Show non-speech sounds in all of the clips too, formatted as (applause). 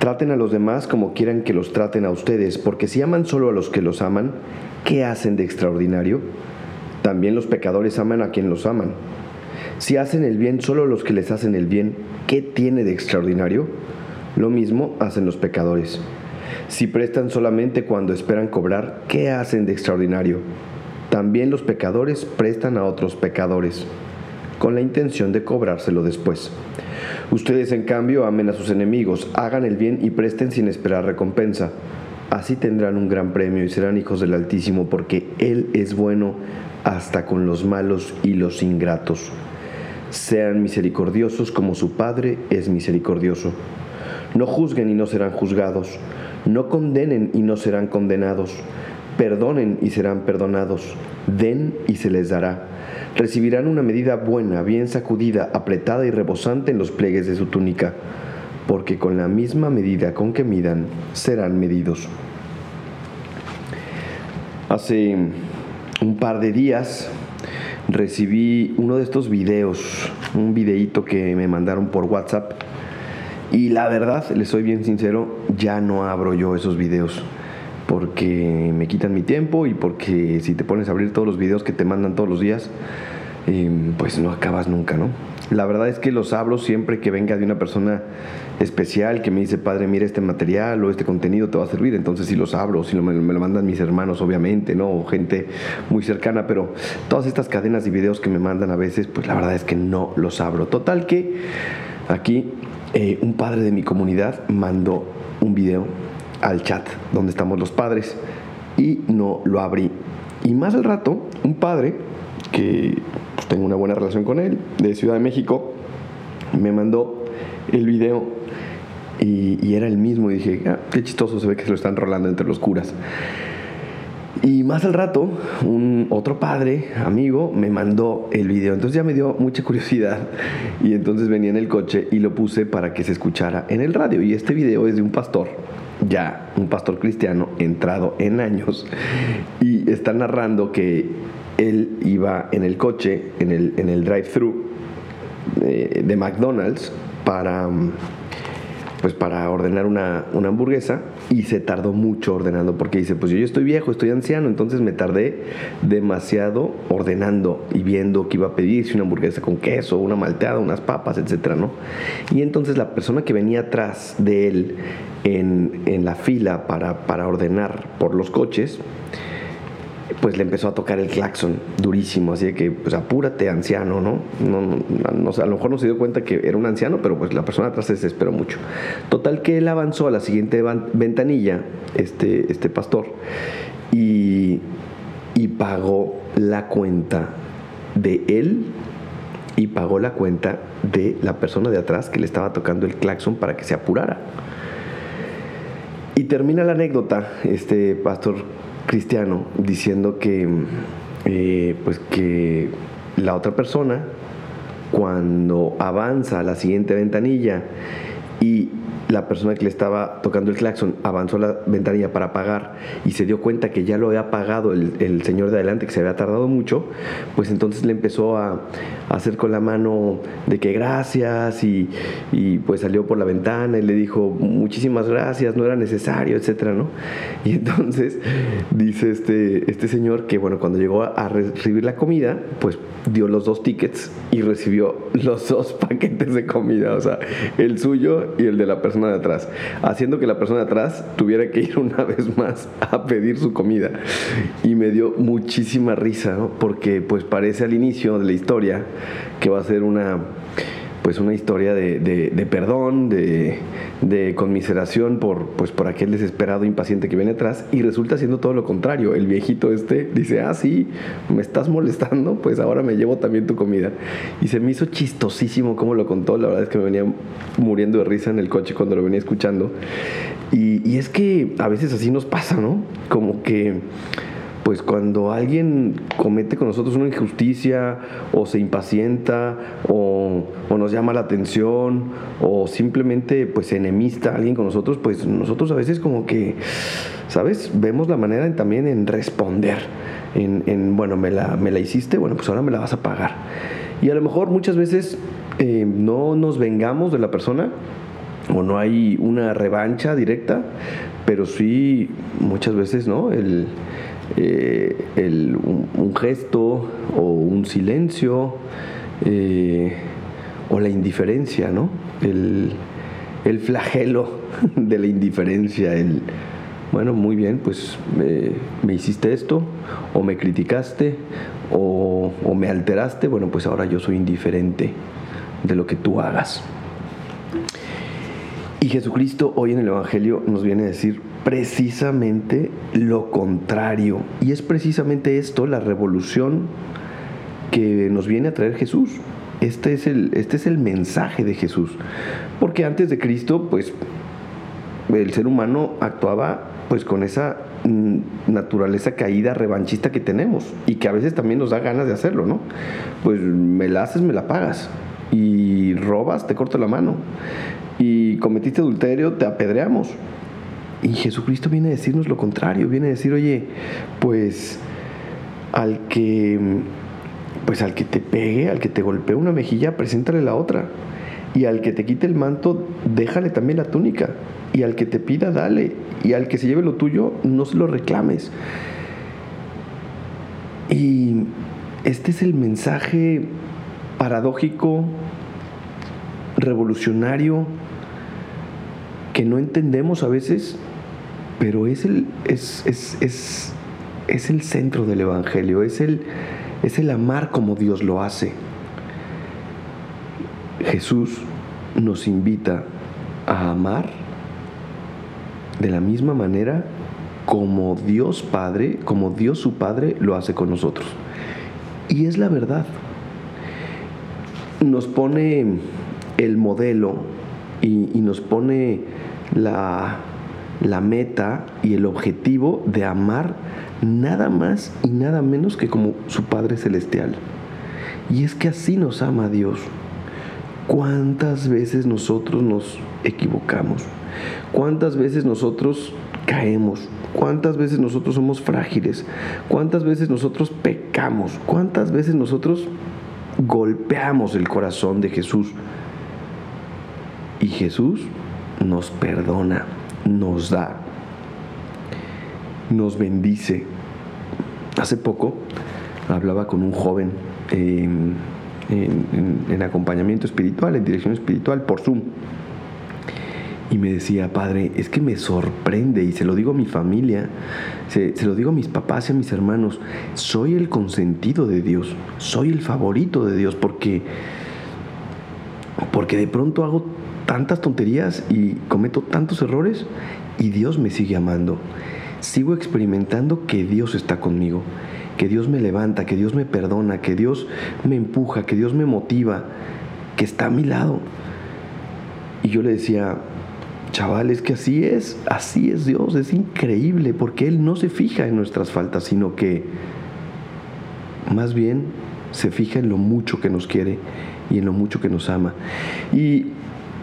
Traten a los demás como quieran que los traten a ustedes, porque si aman solo a los que los aman, ¿qué hacen de extraordinario? También los pecadores aman a quien los aman. Si hacen el bien solo a los que les hacen el bien, ¿qué tiene de extraordinario? Lo mismo hacen los pecadores. Si prestan solamente cuando esperan cobrar, ¿qué hacen de extraordinario? También los pecadores prestan a otros pecadores, con la intención de cobrárselo después. Ustedes en cambio amen a sus enemigos, hagan el bien y presten sin esperar recompensa. Así tendrán un gran premio y serán hijos del Altísimo, porque Él es bueno hasta con los malos y los ingratos. Sean misericordiosos como su Padre es misericordioso. No juzguen y no serán juzgados. No condenen y no serán condenados. Perdonen y serán perdonados. Den y se les dará recibirán una medida buena, bien sacudida, apretada y rebosante en los pliegues de su túnica, porque con la misma medida con que midan, serán medidos. Hace un par de días recibí uno de estos videos, un videíto que me mandaron por WhatsApp. Y la verdad, les soy bien sincero, ya no abro yo esos videos porque me quitan mi tiempo y porque si te pones a abrir todos los videos que te mandan todos los días, em, pues no acabas nunca, ¿no? La verdad es que los abro siempre que venga de una persona especial que me dice, padre, mira este material o este contenido te va a servir. Entonces si los abro, si me, lo mandan mis hermanos, obviamente, ¿no? O gente muy cercana, pero todas estas cadenas y videos que me mandan a veces, pues la verdad es que no los abro. Total que aquí eh, un padre de mi comunidad mandó un video al chat donde estamos los padres y no lo abrí. Y más al rato, un padre que pues, tengo una buena relación con él, de Ciudad de México, me mandó el video y, era el mismo. Y dije, ah, qué chistoso se ve que se lo están rolando entre los curas. Y más al rato, un otro padre, amigo, me mandó el video. Entonces ya me dio mucha curiosidad. Y entonces venía en el coche y lo puse para que se escuchara en el radio. Y este video es de un pastor ya un pastor cristiano entrado en años y está narrando que él iba en el coche, en el, en el drive-thru de, de McDonald's para pues para ordenar una, hamburguesa y se tardó mucho ordenando porque dice, pues yo, yo estoy viejo, estoy anciano, entonces me tardé demasiado ordenando y viendo que iba a pedir si una hamburguesa con queso, una malteada, unas papas, etcétera, ¿no? Y entonces la persona que venía atrás de él en, en la fila para, para ordenar por los coches, pues le empezó a tocar el claxon durísimo, así de que, pues apúrate, anciano, ¿no? No, no, a lo mejor no se dio cuenta que era un anciano, pero pues la persona atrás se desesperó mucho. Total que él avanzó a la siguiente ventanilla, este, este pastor, y, y pagó la cuenta de él y pagó la cuenta de la persona de atrás que le estaba tocando el claxon para que se apurara. Y termina la anécdota, este pastor cristiano diciendo que, eh, pues que la otra persona, cuando avanza a la siguiente ventanilla y la persona que le estaba tocando el claxon avanzó la ventanilla para pagar y se dio cuenta que ya lo había pagado el, señor de adelante, que se había tardado mucho, pues entonces le empezó a, hacer con la mano de que gracias y, pues salió por la ventana y le dijo muchísimas gracias, no era necesario, etcétera, ¿no? (laughs) Y entonces dice este, este señor que bueno, cuando llegó a recibir la comida, pues dio los dos tickets y recibió los dos (laughs) paquetes de comida, o sea, el suyo y el de la persona de atrás, haciendo que la persona de atrás tuviera que ir (laughs) una vez más a pedir su comida. Y me dio muchísima risa, porque pues parece al inicio de la historia que va a ser una pues una historia de, perdón, de, conmiseración por, pues por aquel desesperado impaciente que viene atrás y resulta siendo todo lo contrario. El viejito este dice, ah, sí, me estás molestando, pues ahora me llevo también tu comida. Y se me hizo chistosísimo cómo lo contó, la verdad es que me venía muriendo de risa en el coche cuando lo venía escuchando. Y, y es que a veces así nos pasa, ¿no? Como que pues cuando alguien comete con nosotros una injusticia o se impacienta o, nos llama la atención o simplemente pues enemista a alguien con nosotros, pues nosotros a veces como que, ¿sabes? Vemos la manera también en responder, en, bueno, me la, me la hiciste, bueno, pues ahora me la vas a pagar. Y a lo mejor muchas veces eh, no nos vengamos de la persona, o no hay una revancha directa, pero sí muchas veces, ¿no? El, eh, un, gesto o un silencio eh, o la indiferencia, ¿no? El, flagelo (laughs) de la indiferencia, el, bueno, muy bien, pues me hiciste esto, o me criticaste, o me alteraste, bueno, pues ahora yo soy indiferente de lo que tú hagas. Y Jesucristo hoy en el Evangelio nos viene a decir, precisamente lo contrario. Y es precisamente esto, la revolución que nos viene a traer Jesús. Este es el, este es el mensaje de Jesús. Porque antes de Cristo, pues el ser humano actuaba pues con esa mm, naturaleza caída revanchista que tenemos y que a veces también nos da ganas de hacerlo, ¿no? Pues me la haces, me la pagas. Y robas, te corto la mano. Y cometiste adulterio, te apedreamos. Y Jesucristo viene a decirnos lo contrario, viene a decir, oye, pues al que, pues al que te pegue, al que te golpee una mejilla, preséntale la otra. Y al que te quite el manto, déjale también la túnica. Y al que te pida, dale. Y al que se lleve lo tuyo, no se lo reclames. Y este es el mensaje paradójico, revolucionario, que no entendemos a veces pero es el, es, es, el centro del Evangelio, es el, es el amar como Dios lo hace. Jesús nos invita a amar de la misma manera como Dios Padre, como Dios su Padre lo hace con nosotros. Y es la verdad. Nos pone el modelo y, y nos pone la, la meta y el objetivo de amar nada más y nada menos que como su Padre Celestial. Y es que así nos ama Dios. ¿Cuántas veces nosotros nos equivocamos? ¿Cuántas veces nosotros caemos? ¿Cuántas veces nosotros somos frágiles? ¿Cuántas veces nosotros pecamos? ¿Cuántas veces nosotros golpeamos el corazón de Jesús? Y Jesús nos perdona nos da, nos bendice. Hace poco hablaba con un joven en, acompañamiento espiritual, en dirección espiritual, por Zoom. Y me decía, padre, es que me sorprende, y se lo digo a mi familia, se, se, lo digo a mis papás y a mis hermanos, soy el consentido de Dios, soy el favorito de Dios, porque, porque de pronto hago tantas tonterías y cometo tantos errores y Dios me sigue amando. Sigo experimentando que Dios está conmigo, que Dios me levanta, que Dios me perdona, que Dios me empuja, que Dios me motiva, que está a mi lado. Y yo le decía, chaval, es que así es, así es Dios, es increíble, porque Él no se fija en nuestras faltas, sino que más bien se fija en lo mucho que nos quiere y en lo mucho que nos ama. Y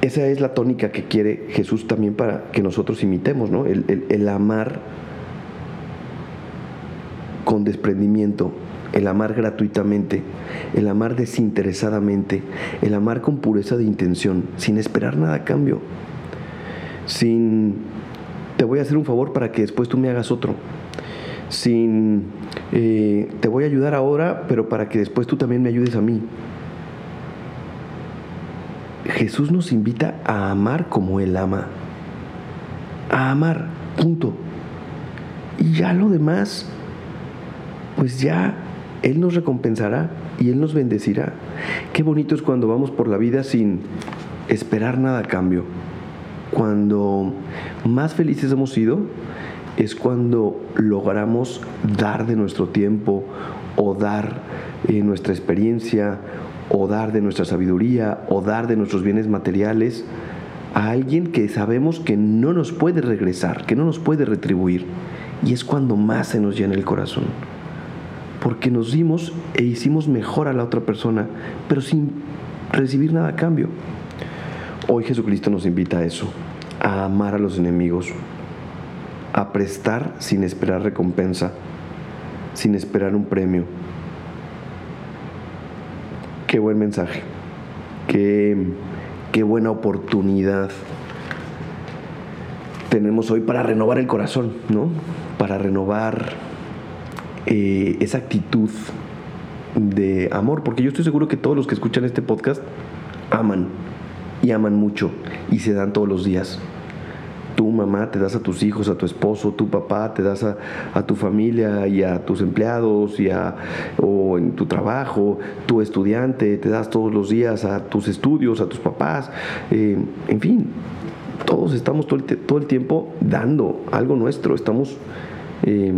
esa es la tónica que quiere Jesús también para que nosotros imitemos, ¿no? El, amar con desprendimiento, el amar gratuitamente, el amar desinteresadamente, el amar con pureza de intención, sin esperar nada a cambio, sin te voy a hacer un favor para que después tú me hagas otro, sin eh, te voy a ayudar ahora, pero para que después tú también me ayudes a mí. Jesús nos invita a amar como Él ama. A amar, punto. Y ya lo demás, pues ya Él nos recompensará y Él nos bendecirá. Qué bonito es cuando vamos por la vida sin esperar nada a cambio. Cuando más felices hemos sido es cuando logramos dar de nuestro tiempo o dar eh, nuestra experiencia o dar de nuestra sabiduría o dar de nuestros bienes materiales a alguien que sabemos que no nos puede regresar, que no nos puede retribuir. Y es cuando más se nos llena el corazón. Porque nos dimos e hicimos mejor a la otra persona, pero sin recibir nada a cambio. Hoy Jesucristo nos invita a eso, a amar a los enemigos, a prestar sin esperar recompensa, sin esperar un premio. Qué buen mensaje, qué, qué buena oportunidad tenemos hoy para renovar el corazón, ¿no? Para renovar eh, esa actitud de amor, porque yo estoy seguro que todos los que escuchan este podcast aman y aman mucho y se dan todos los días. Mamá te das a tus hijos, a tu esposo, tu papá te das a, tu familia y a tus empleados y a, o en tu trabajo, tu estudiante te das todos los días a tus estudios, a tus papás, eh, en fin, todos estamos todo el, tiempo dando algo nuestro, estamos eh,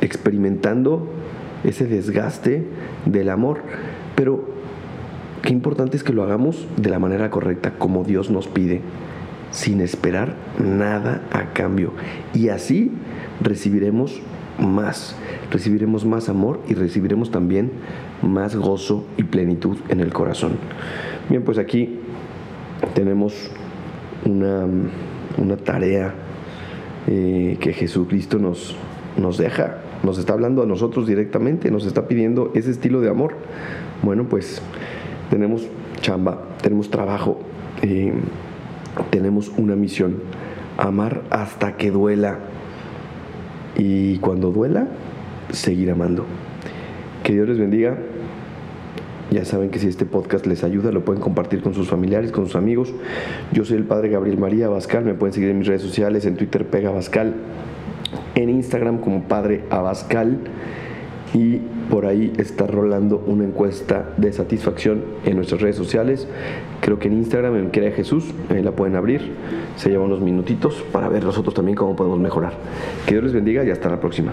experimentando ese desgaste del amor, pero qué importante es que lo hagamos de la manera correcta, como Dios nos pide sin esperar nada a cambio. Y así recibiremos más, recibiremos más amor y recibiremos también más gozo y plenitud en el corazón. Bien, pues aquí tenemos una, una tarea eh, que Jesucristo nos, nos deja, nos está hablando a nosotros directamente, nos está pidiendo ese estilo de amor. Bueno, pues tenemos chamba, tenemos trabajo. Eh, tenemos una misión, amar hasta que duela. Y cuando duela, seguir amando. Que Dios les bendiga. Ya saben que si este podcast les ayuda, lo pueden compartir con sus familiares, con sus amigos. Yo soy el padre Gabriel María Abascal. Me pueden seguir en mis redes sociales, en Twitter Pega Abascal, en Instagram como Padre Abascal. Y por ahí está rolando una encuesta de satisfacción en nuestras redes sociales. Creo que en Instagram, en Crea Jesús, ahí la pueden abrir. Se lleva unos minutitos para ver nosotros también cómo podemos mejorar. Que Dios les bendiga y hasta la próxima.